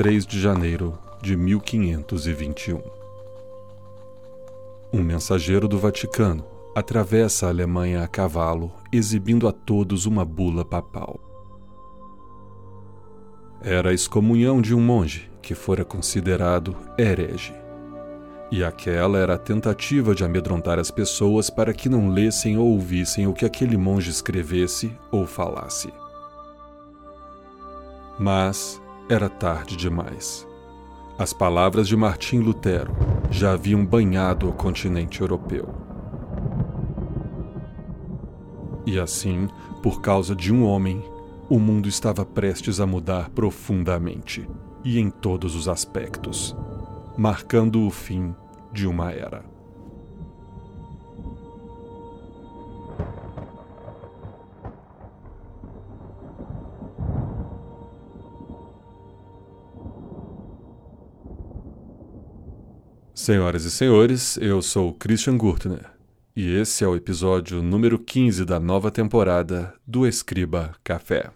3 de janeiro de 1521. Um mensageiro do Vaticano atravessa a Alemanha a cavalo, exibindo a todos uma bula papal. Era a excomunhão de um monge que fora considerado herege. E aquela era a tentativa de amedrontar as pessoas para que não lessem ou ouvissem o que aquele monge escrevesse ou falasse. Mas era tarde demais. As palavras de Martim Lutero já haviam banhado o continente europeu. E assim, por causa de um homem, o mundo estava prestes a mudar profundamente e em todos os aspectos, marcando o fim de uma era. Senhoras e senhores, eu sou Christian Gurtner e esse é o episódio número 15 da nova temporada do Escriba Café.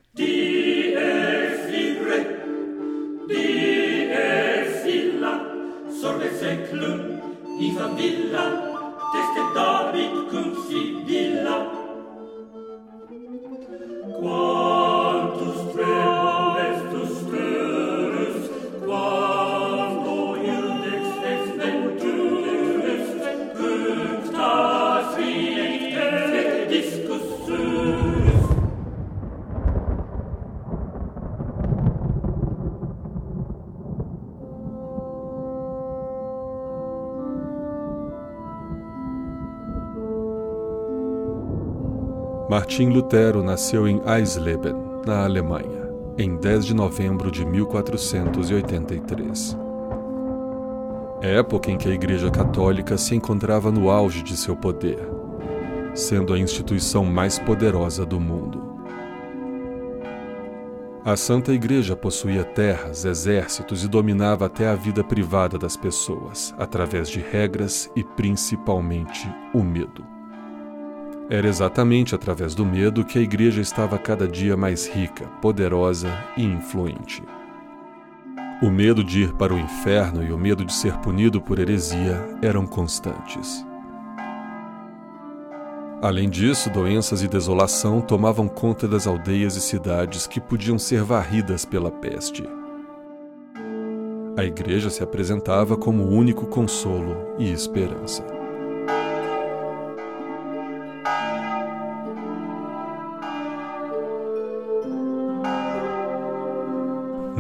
Martim Lutero nasceu em Eisleben, na Alemanha, em 10 de novembro de 1483. Época em que a Igreja Católica se encontrava no auge de seu poder, sendo a instituição mais poderosa do mundo. A Santa Igreja possuía terras, exércitos e dominava até a vida privada das pessoas, através de regras e principalmente o medo. Era exatamente através do medo que a igreja estava cada dia mais rica, poderosa e influente. O medo de ir para o inferno e o medo de ser punido por heresia eram constantes. Além disso, doenças e desolação tomavam conta das aldeias e cidades que podiam ser varridas pela peste. A igreja se apresentava como o único consolo e esperança.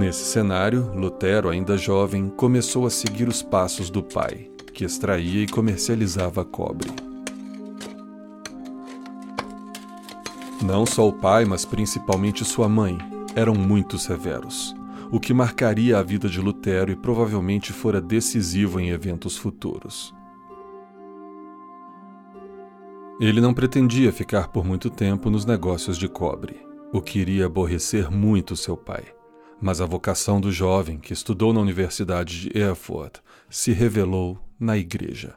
Nesse cenário, Lutero, ainda jovem, começou a seguir os passos do pai, que extraía e comercializava cobre. Não só o pai, mas principalmente sua mãe, eram muito severos, o que marcaria a vida de Lutero e provavelmente fora decisivo em eventos futuros. Ele não pretendia ficar por muito tempo nos negócios de cobre, o que iria aborrecer muito seu pai mas a vocação do jovem que estudou na Universidade de Erfurt se revelou na Igreja,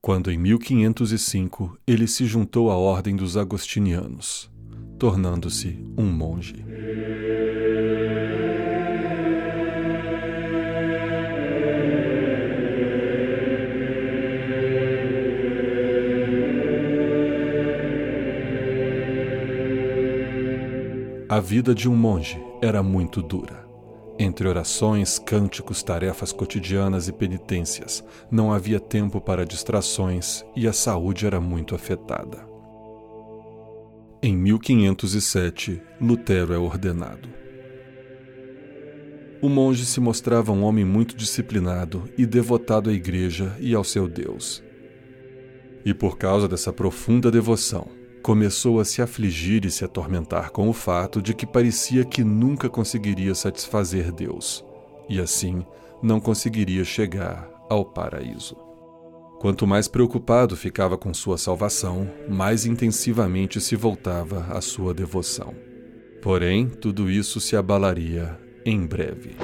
quando em 1505 ele se juntou à Ordem dos Agostinianos, tornando-se um monge. A vida de um monge era muito dura. Entre orações, cânticos, tarefas cotidianas e penitências, não havia tempo para distrações e a saúde era muito afetada. Em 1507, Lutero é ordenado. O monge se mostrava um homem muito disciplinado e devotado à igreja e ao seu Deus. E por causa dessa profunda devoção, começou a se afligir e se atormentar com o fato de que parecia que nunca conseguiria satisfazer Deus, e assim não conseguiria chegar ao paraíso. Quanto mais preocupado ficava com sua salvação, mais intensivamente se voltava à sua devoção. Porém, tudo isso se abalaria em breve.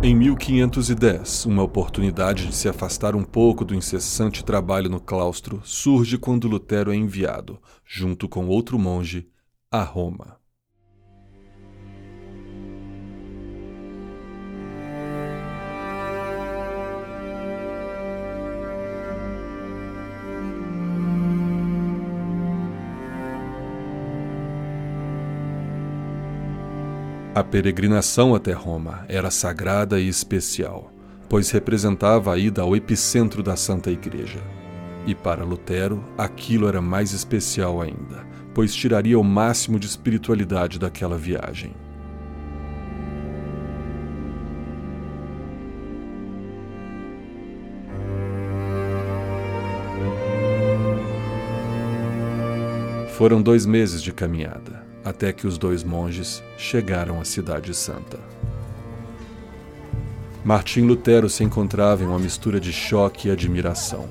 Em 1510, uma oportunidade de se afastar um pouco do incessante trabalho no claustro surge quando Lutero é enviado, junto com outro monge, a Roma. A peregrinação até Roma era sagrada e especial, pois representava a ida ao epicentro da Santa Igreja. E para Lutero, aquilo era mais especial ainda, pois tiraria o máximo de espiritualidade daquela viagem. Foram dois meses de caminhada, até que os dois monges chegaram à Cidade Santa. Martim Lutero se encontrava em uma mistura de choque e admiração.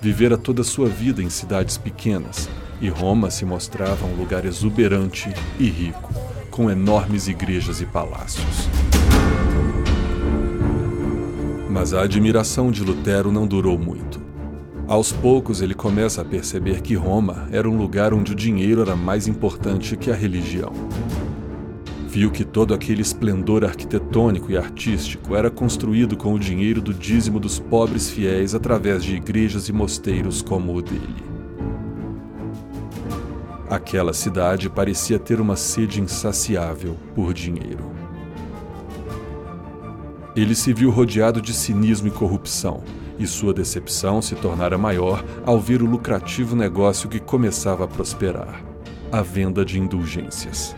Vivera toda a sua vida em cidades pequenas, e Roma se mostrava um lugar exuberante e rico, com enormes igrejas e palácios. Mas a admiração de Lutero não durou muito. Aos poucos ele começa a perceber que Roma era um lugar onde o dinheiro era mais importante que a religião. Viu que todo aquele esplendor arquitetônico e artístico era construído com o dinheiro do dízimo dos pobres fiéis através de igrejas e mosteiros como o dele. Aquela cidade parecia ter uma sede insaciável por dinheiro. Ele se viu rodeado de cinismo e corrupção e sua decepção se tornara maior ao ver o lucrativo negócio que começava a prosperar a venda de indulgências.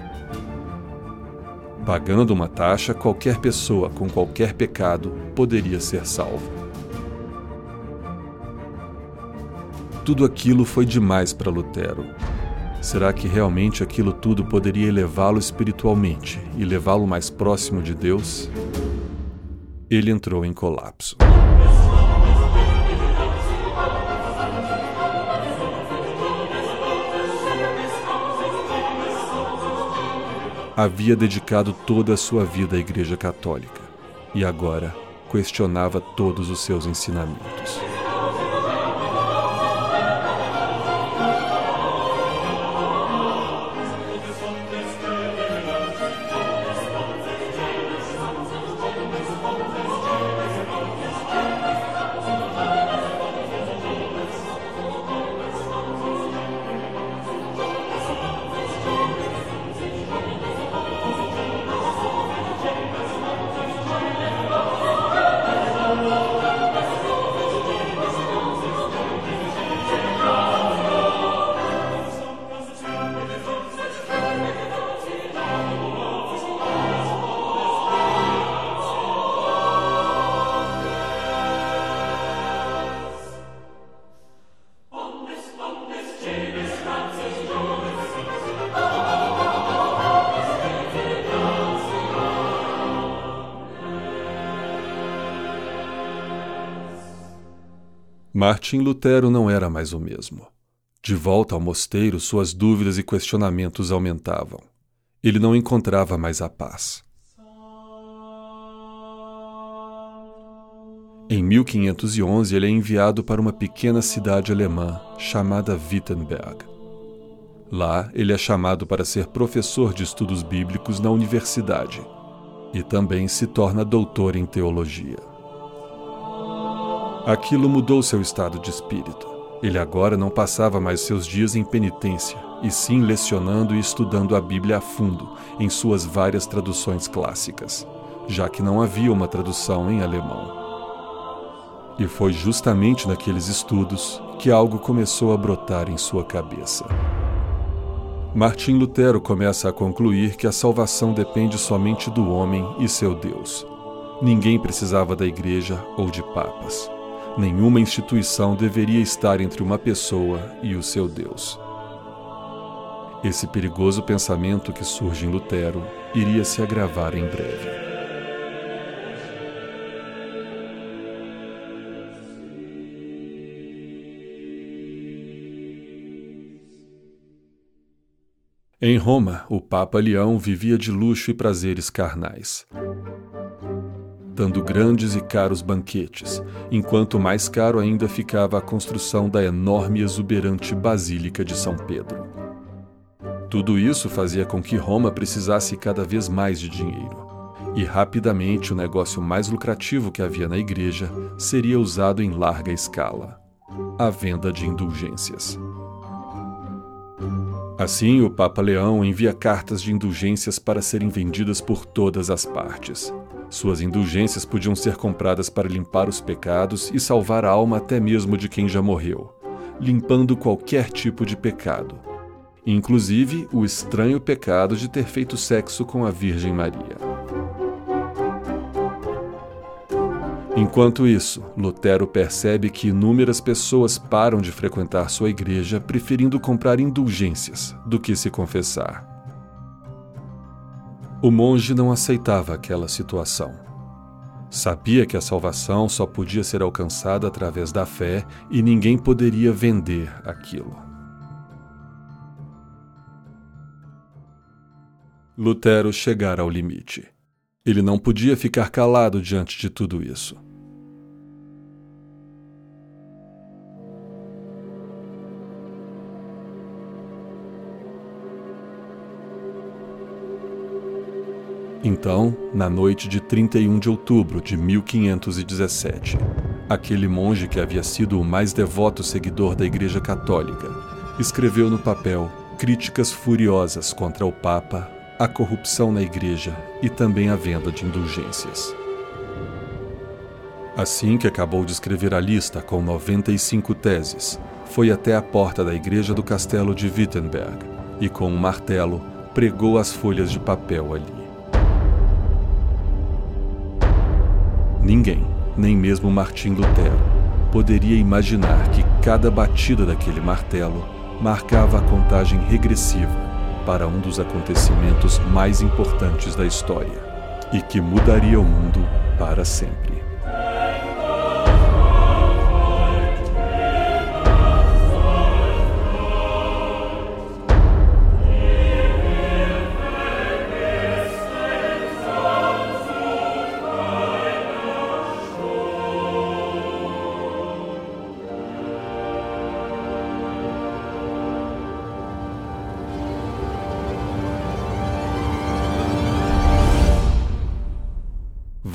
Pagando uma taxa, qualquer pessoa com qualquer pecado poderia ser salvo. Tudo aquilo foi demais para Lutero. Será que realmente aquilo tudo poderia elevá-lo espiritualmente e levá-lo mais próximo de Deus? Ele entrou em colapso. Havia dedicado toda a sua vida à Igreja Católica e agora questionava todos os seus ensinamentos. Martim Lutero não era mais o mesmo. De volta ao mosteiro, suas dúvidas e questionamentos aumentavam. Ele não encontrava mais a paz. Em 1511, ele é enviado para uma pequena cidade alemã chamada Wittenberg. Lá, ele é chamado para ser professor de estudos bíblicos na universidade e também se torna doutor em teologia. Aquilo mudou seu estado de espírito. Ele agora não passava mais seus dias em penitência, e sim lecionando e estudando a Bíblia a fundo, em suas várias traduções clássicas, já que não havia uma tradução em alemão. E foi justamente naqueles estudos que algo começou a brotar em sua cabeça. Martim Lutero começa a concluir que a salvação depende somente do homem e seu Deus. Ninguém precisava da igreja ou de papas. Nenhuma instituição deveria estar entre uma pessoa e o seu Deus. Esse perigoso pensamento que surge em Lutero iria se agravar em breve. Em Roma, o Papa Leão vivia de luxo e prazeres carnais dando grandes e caros banquetes, enquanto mais caro ainda ficava a construção da enorme e exuberante Basílica de São Pedro. Tudo isso fazia com que Roma precisasse cada vez mais de dinheiro, e rapidamente o negócio mais lucrativo que havia na igreja seria usado em larga escala a venda de indulgências. Assim, o Papa Leão envia cartas de indulgências para serem vendidas por todas as partes. Suas indulgências podiam ser compradas para limpar os pecados e salvar a alma até mesmo de quem já morreu, limpando qualquer tipo de pecado, inclusive o estranho pecado de ter feito sexo com a Virgem Maria. Enquanto isso, Lutero percebe que inúmeras pessoas param de frequentar sua igreja preferindo comprar indulgências do que se confessar. O monge não aceitava aquela situação. Sabia que a salvação só podia ser alcançada através da fé e ninguém poderia vender aquilo. Lutero chegara ao limite. Ele não podia ficar calado diante de tudo isso. Então, na noite de 31 de outubro de 1517, aquele monge que havia sido o mais devoto seguidor da Igreja Católica escreveu no papel críticas furiosas contra o Papa, a corrupção na Igreja e também a venda de indulgências. Assim que acabou de escrever a lista com 95 teses, foi até a porta da igreja do castelo de Wittenberg e, com um martelo, pregou as folhas de papel ali. Ninguém, nem mesmo Martim Lutero, poderia imaginar que cada batida daquele martelo marcava a contagem regressiva para um dos acontecimentos mais importantes da história e que mudaria o mundo para sempre.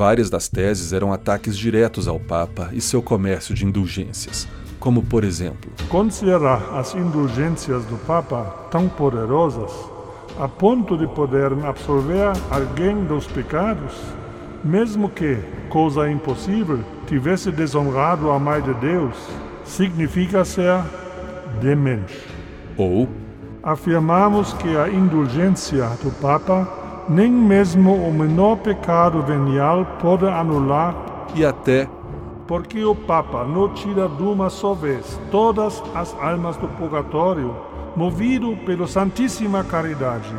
Várias das teses eram ataques diretos ao Papa e seu comércio de indulgências, como por exemplo: Considerar as indulgências do Papa tão poderosas a ponto de poderem absolver alguém dos pecados, mesmo que, coisa impossível, tivesse desonrado a Mãe de Deus, significa ser demente. Ou afirmamos que a indulgência do Papa nem mesmo o menor pecado venial pode anular e até porque o Papa não tira de uma só vez todas as almas do purgatório, movido pela Santíssima Caridade.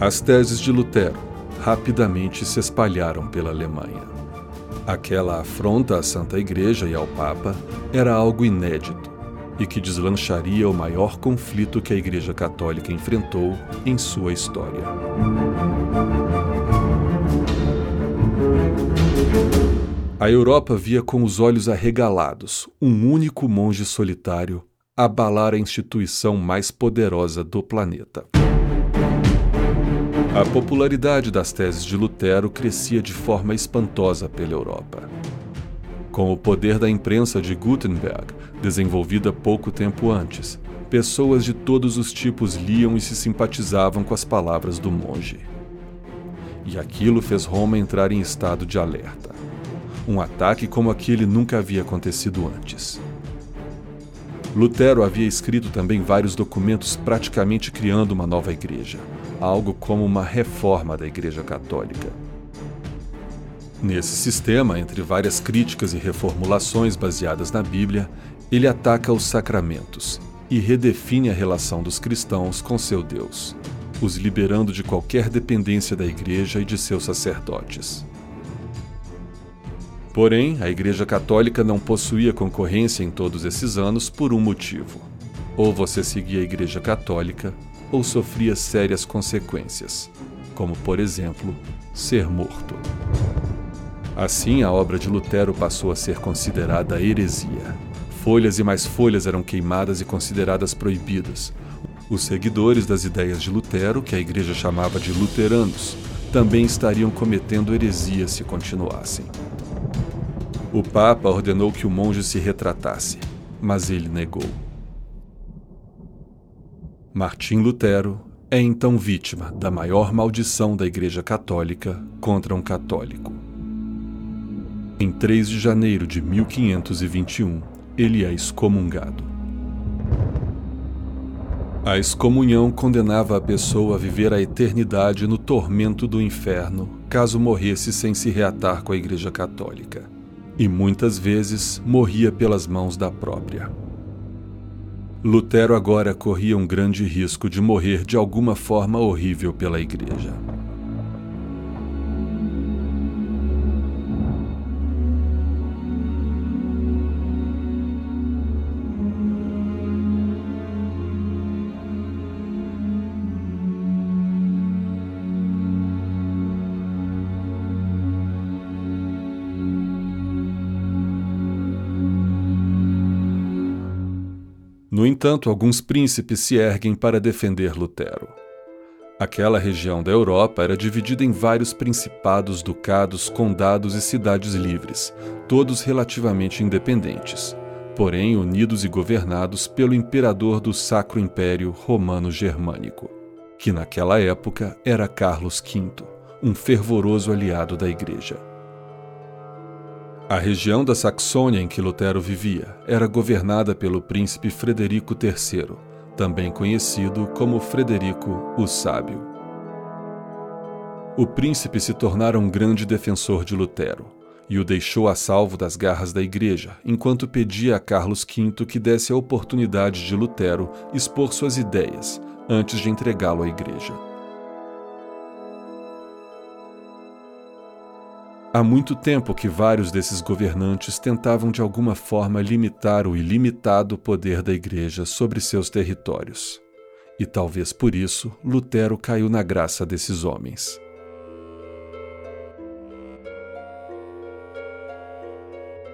As teses de Lutero rapidamente se espalharam pela Alemanha. Aquela afronta à Santa Igreja e ao Papa era algo inédito e que deslancharia o maior conflito que a Igreja Católica enfrentou em sua história. A Europa via com os olhos arregalados um único monge solitário abalar a instituição mais poderosa do planeta. A popularidade das teses de Lutero crescia de forma espantosa pela Europa. Com o poder da imprensa de Gutenberg, desenvolvida pouco tempo antes, pessoas de todos os tipos liam e se simpatizavam com as palavras do monge. E aquilo fez Roma entrar em estado de alerta. Um ataque como aquele nunca havia acontecido antes. Lutero havia escrito também vários documentos praticamente criando uma nova igreja, algo como uma reforma da Igreja Católica. Nesse sistema, entre várias críticas e reformulações baseadas na Bíblia, ele ataca os sacramentos e redefine a relação dos cristãos com seu Deus, os liberando de qualquer dependência da Igreja e de seus sacerdotes. Porém, a Igreja Católica não possuía concorrência em todos esses anos por um motivo: ou você seguia a Igreja Católica, ou sofria sérias consequências, como, por exemplo, ser morto. Assim, a obra de Lutero passou a ser considerada heresia. Folhas e mais folhas eram queimadas e consideradas proibidas. Os seguidores das ideias de Lutero, que a igreja chamava de luteranos, também estariam cometendo heresia se continuassem. O Papa ordenou que o monge se retratasse, mas ele negou. Martim Lutero é então vítima da maior maldição da Igreja Católica contra um católico. Em 3 de janeiro de 1521, ele é excomungado. A excomunhão condenava a pessoa a viver a eternidade no tormento do inferno caso morresse sem se reatar com a Igreja Católica. E muitas vezes morria pelas mãos da própria. Lutero agora corria um grande risco de morrer de alguma forma horrível pela Igreja. No entanto, alguns príncipes se erguem para defender Lutero. Aquela região da Europa era dividida em vários principados, ducados, condados e cidades livres, todos relativamente independentes, porém unidos e governados pelo imperador do Sacro Império Romano Germânico, que naquela época era Carlos V, um fervoroso aliado da Igreja. A região da Saxônia em que Lutero vivia era governada pelo príncipe Frederico III, também conhecido como Frederico o Sábio. O príncipe se tornara um grande defensor de Lutero e o deixou a salvo das garras da igreja, enquanto pedia a Carlos V que desse a oportunidade de Lutero expor suas ideias antes de entregá-lo à igreja. Há muito tempo que vários desses governantes tentavam de alguma forma limitar o ilimitado poder da Igreja sobre seus territórios. E talvez por isso Lutero caiu na graça desses homens.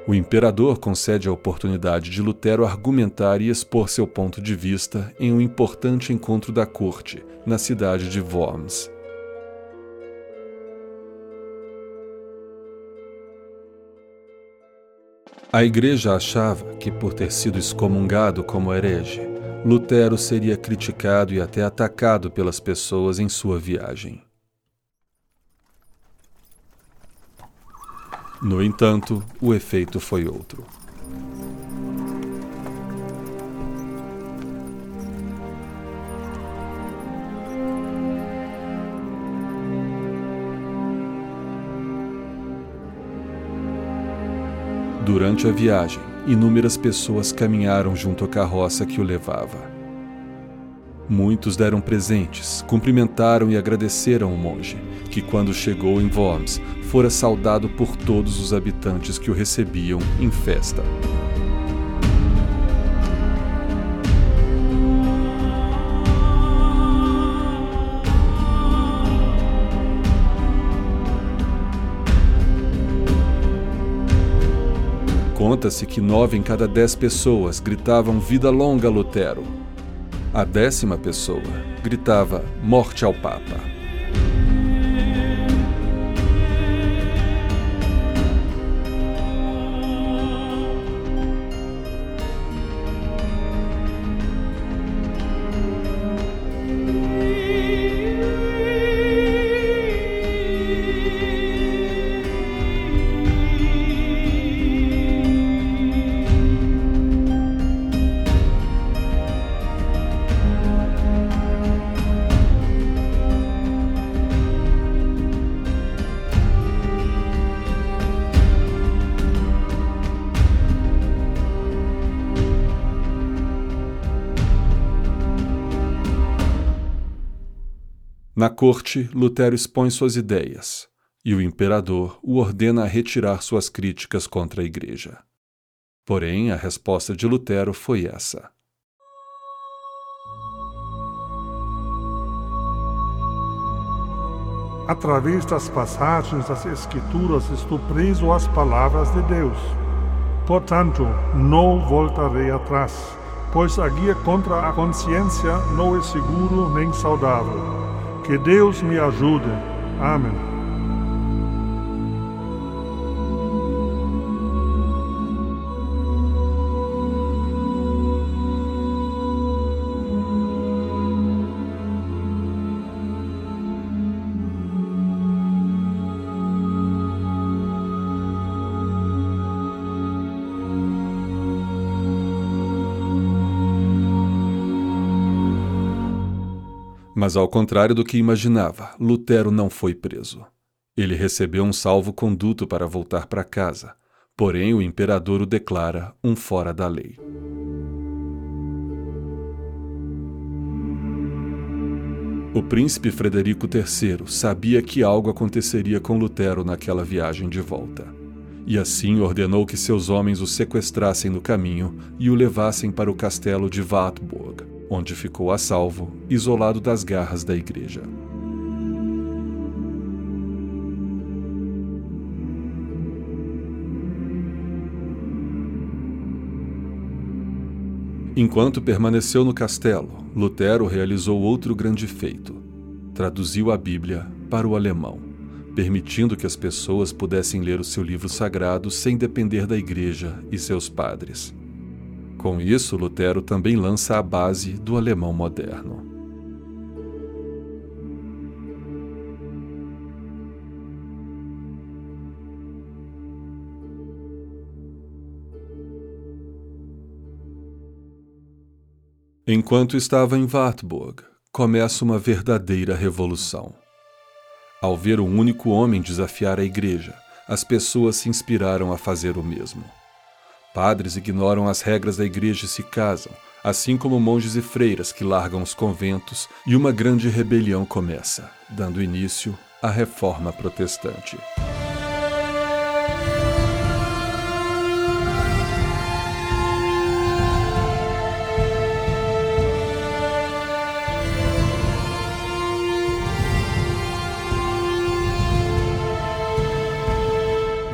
O imperador concede a oportunidade de Lutero argumentar e expor seu ponto de vista em um importante encontro da corte, na cidade de Worms, A igreja achava que, por ter sido excomungado como herege, Lutero seria criticado e até atacado pelas pessoas em sua viagem. No entanto, o efeito foi outro. Durante a viagem, inúmeras pessoas caminharam junto à carroça que o levava. Muitos deram presentes, cumprimentaram e agradeceram o monge, que, quando chegou em Worms, fora saudado por todos os habitantes que o recebiam em festa. Conta-se que nove em cada dez pessoas gritavam Vida longa, Lutero. A décima pessoa gritava Morte ao Papa. Na corte, Lutero expõe suas ideias, e o imperador o ordena a retirar suas críticas contra a Igreja. Porém, a resposta de Lutero foi essa. Através das passagens das Escrituras estou preso às palavras de Deus. Portanto, não voltarei atrás, pois agir contra a consciência não é seguro nem saudável. Que Deus me ajude. Amém. Mas ao contrário do que imaginava, Lutero não foi preso. Ele recebeu um salvo-conduto para voltar para casa, porém o imperador o declara um fora da lei. O príncipe Frederico III sabia que algo aconteceria com Lutero naquela viagem de volta. E assim ordenou que seus homens o sequestrassem no caminho e o levassem para o castelo de Wartburg, onde ficou a salvo, isolado das garras da igreja. Enquanto permaneceu no castelo, Lutero realizou outro grande feito. Traduziu a Bíblia para o alemão, permitindo que as pessoas pudessem ler o seu livro sagrado sem depender da igreja e seus padres. Com isso, Lutero também lança a base do alemão moderno. Enquanto estava em Wartburg, começa uma verdadeira revolução. Ao ver um único homem desafiar a igreja, as pessoas se inspiraram a fazer o mesmo. Padres ignoram as regras da igreja e se casam, assim como monges e freiras que largam os conventos, e uma grande rebelião começa, dando início à Reforma Protestante.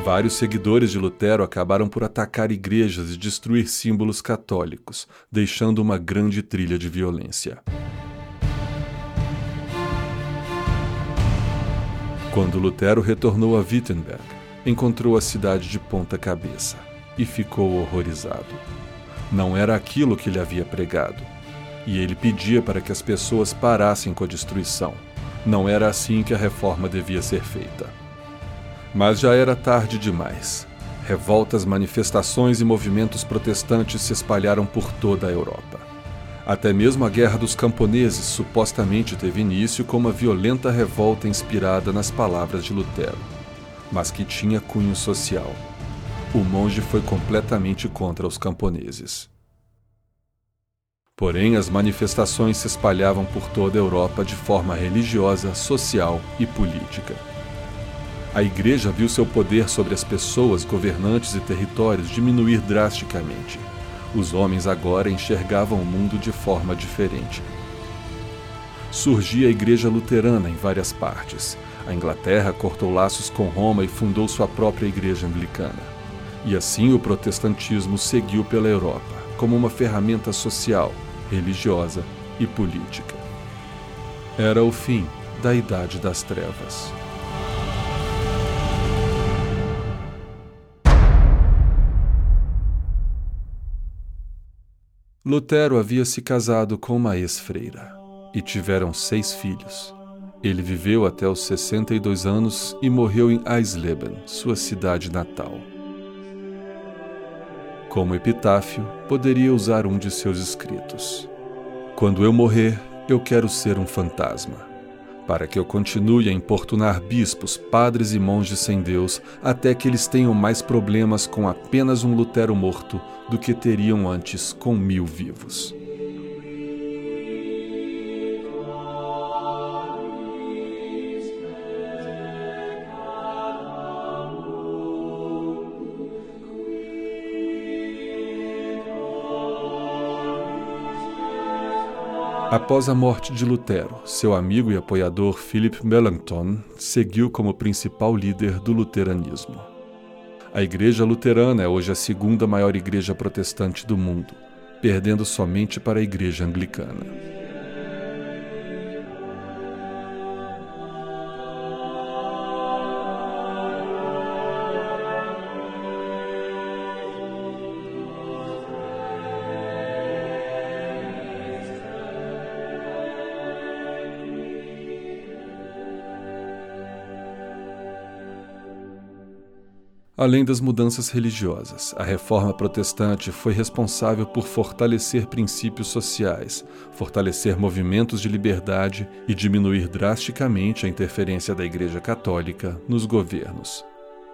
Vários seguidores de Lutero acabaram por atacar igrejas e destruir símbolos católicos, deixando uma grande trilha de violência. Quando Lutero retornou a Wittenberg, encontrou a cidade de ponta cabeça e ficou horrorizado. Não era aquilo que ele havia pregado. E ele pedia para que as pessoas parassem com a destruição. Não era assim que a reforma devia ser feita. Mas já era tarde demais. Revoltas, manifestações e movimentos protestantes se espalharam por toda a Europa. Até mesmo a Guerra dos Camponeses supostamente teve início com uma violenta revolta inspirada nas palavras de Lutero, mas que tinha cunho social. O monge foi completamente contra os camponeses. Porém, as manifestações se espalhavam por toda a Europa de forma religiosa, social e política. A igreja viu seu poder sobre as pessoas, governantes e territórios diminuir drasticamente. Os homens agora enxergavam o mundo de forma diferente. Surgia a igreja luterana em várias partes. A Inglaterra cortou laços com Roma e fundou sua própria igreja anglicana. E assim o protestantismo seguiu pela Europa como uma ferramenta social, religiosa e política. Era o fim da Idade das Trevas. Lutero havia se casado com uma ex-freira e tiveram seis filhos. Ele viveu até os 62 anos e morreu em Eisleben, sua cidade natal. Como epitáfio, poderia usar um de seus escritos: Quando eu morrer, eu quero ser um fantasma para que eu continue a importunar bispos, padres e monges sem Deus, até que eles tenham mais problemas com apenas um Lutero morto do que teriam antes com mil vivos. Após a morte de Lutero, seu amigo e apoiador Philip Melanchthon seguiu como principal líder do luteranismo. A Igreja Luterana é hoje a segunda maior igreja protestante do mundo, perdendo somente para a Igreja Anglicana. Além das mudanças religiosas, a reforma protestante foi responsável por fortalecer princípios sociais, fortalecer movimentos de liberdade e diminuir drasticamente a interferência da Igreja Católica nos governos,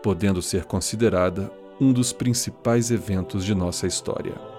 podendo ser considerada um dos principais eventos de nossa história.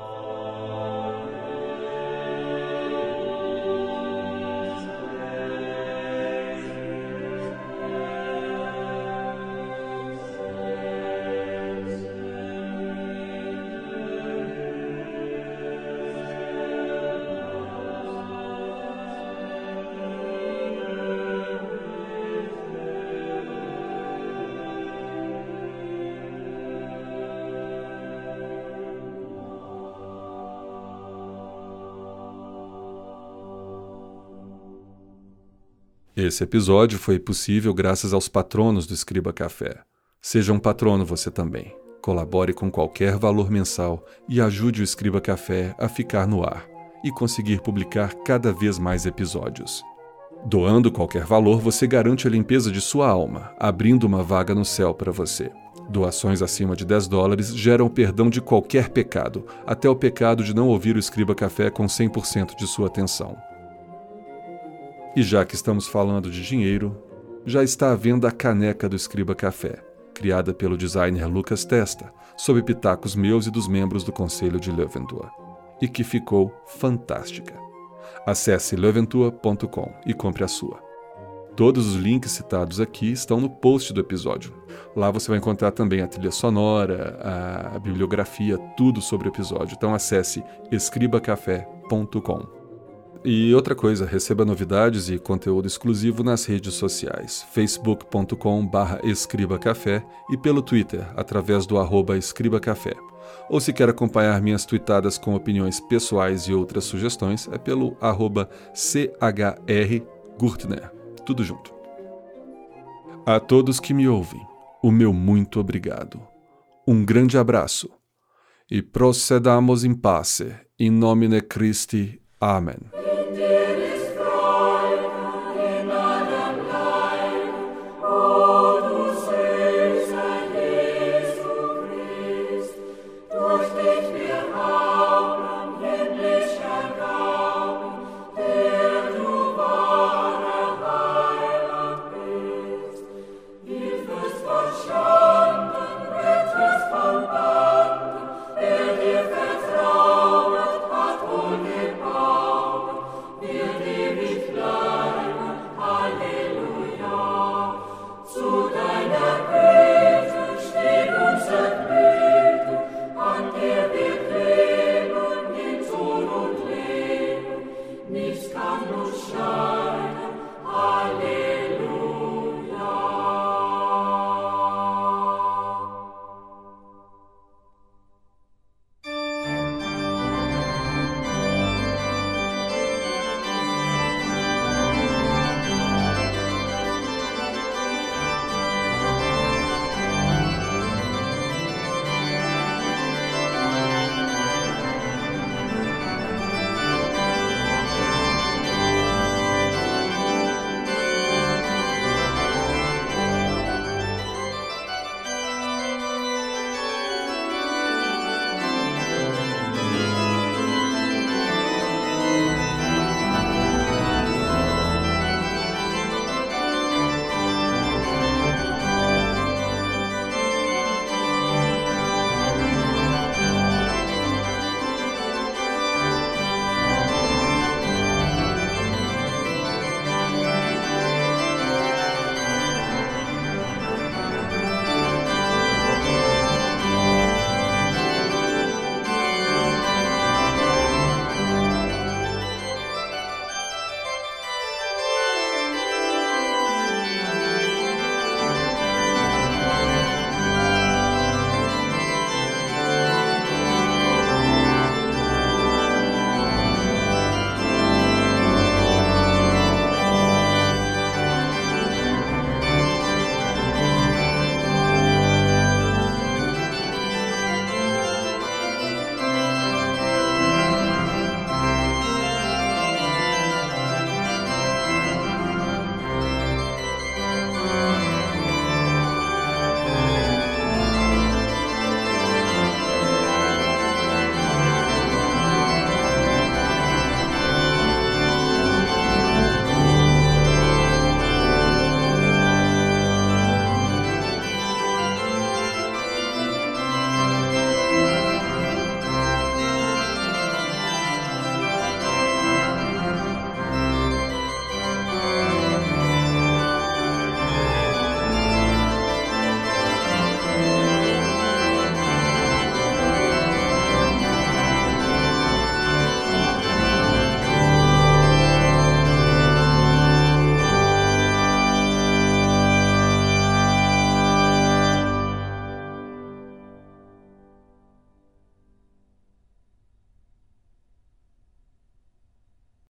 Esse episódio foi possível graças aos patronos do Escriba Café. Seja um patrono você também. Colabore com qualquer valor mensal e ajude o Escriba Café a ficar no ar e conseguir publicar cada vez mais episódios. Doando qualquer valor, você garante a limpeza de sua alma, abrindo uma vaga no céu para você. Doações acima de 10 dólares geram perdão de qualquer pecado, até o pecado de não ouvir o Escriba Café com 100% de sua atenção. E já que estamos falando de dinheiro, já está à venda a caneca do Escriba Café, criada pelo designer Lucas Testa, sob pitacos meus e dos membros do Conselho de Leventua, e que ficou fantástica. Acesse leventua.com e compre a sua. Todos os links citados aqui estão no post do episódio. Lá você vai encontrar também a trilha sonora, a bibliografia, tudo sobre o episódio. Então acesse escribacafé.com. E outra coisa, receba novidades e conteúdo exclusivo nas redes sociais, facebook.com.br escribacafé e pelo Twitter, através do arroba escribacafé. Ou se quer acompanhar minhas tweetadas com opiniões pessoais e outras sugestões, é pelo arroba chrgurtner. Tudo junto. A todos que me ouvem, o meu muito obrigado. Um grande abraço. E procedamos em pace, in nomine Christi. Amen.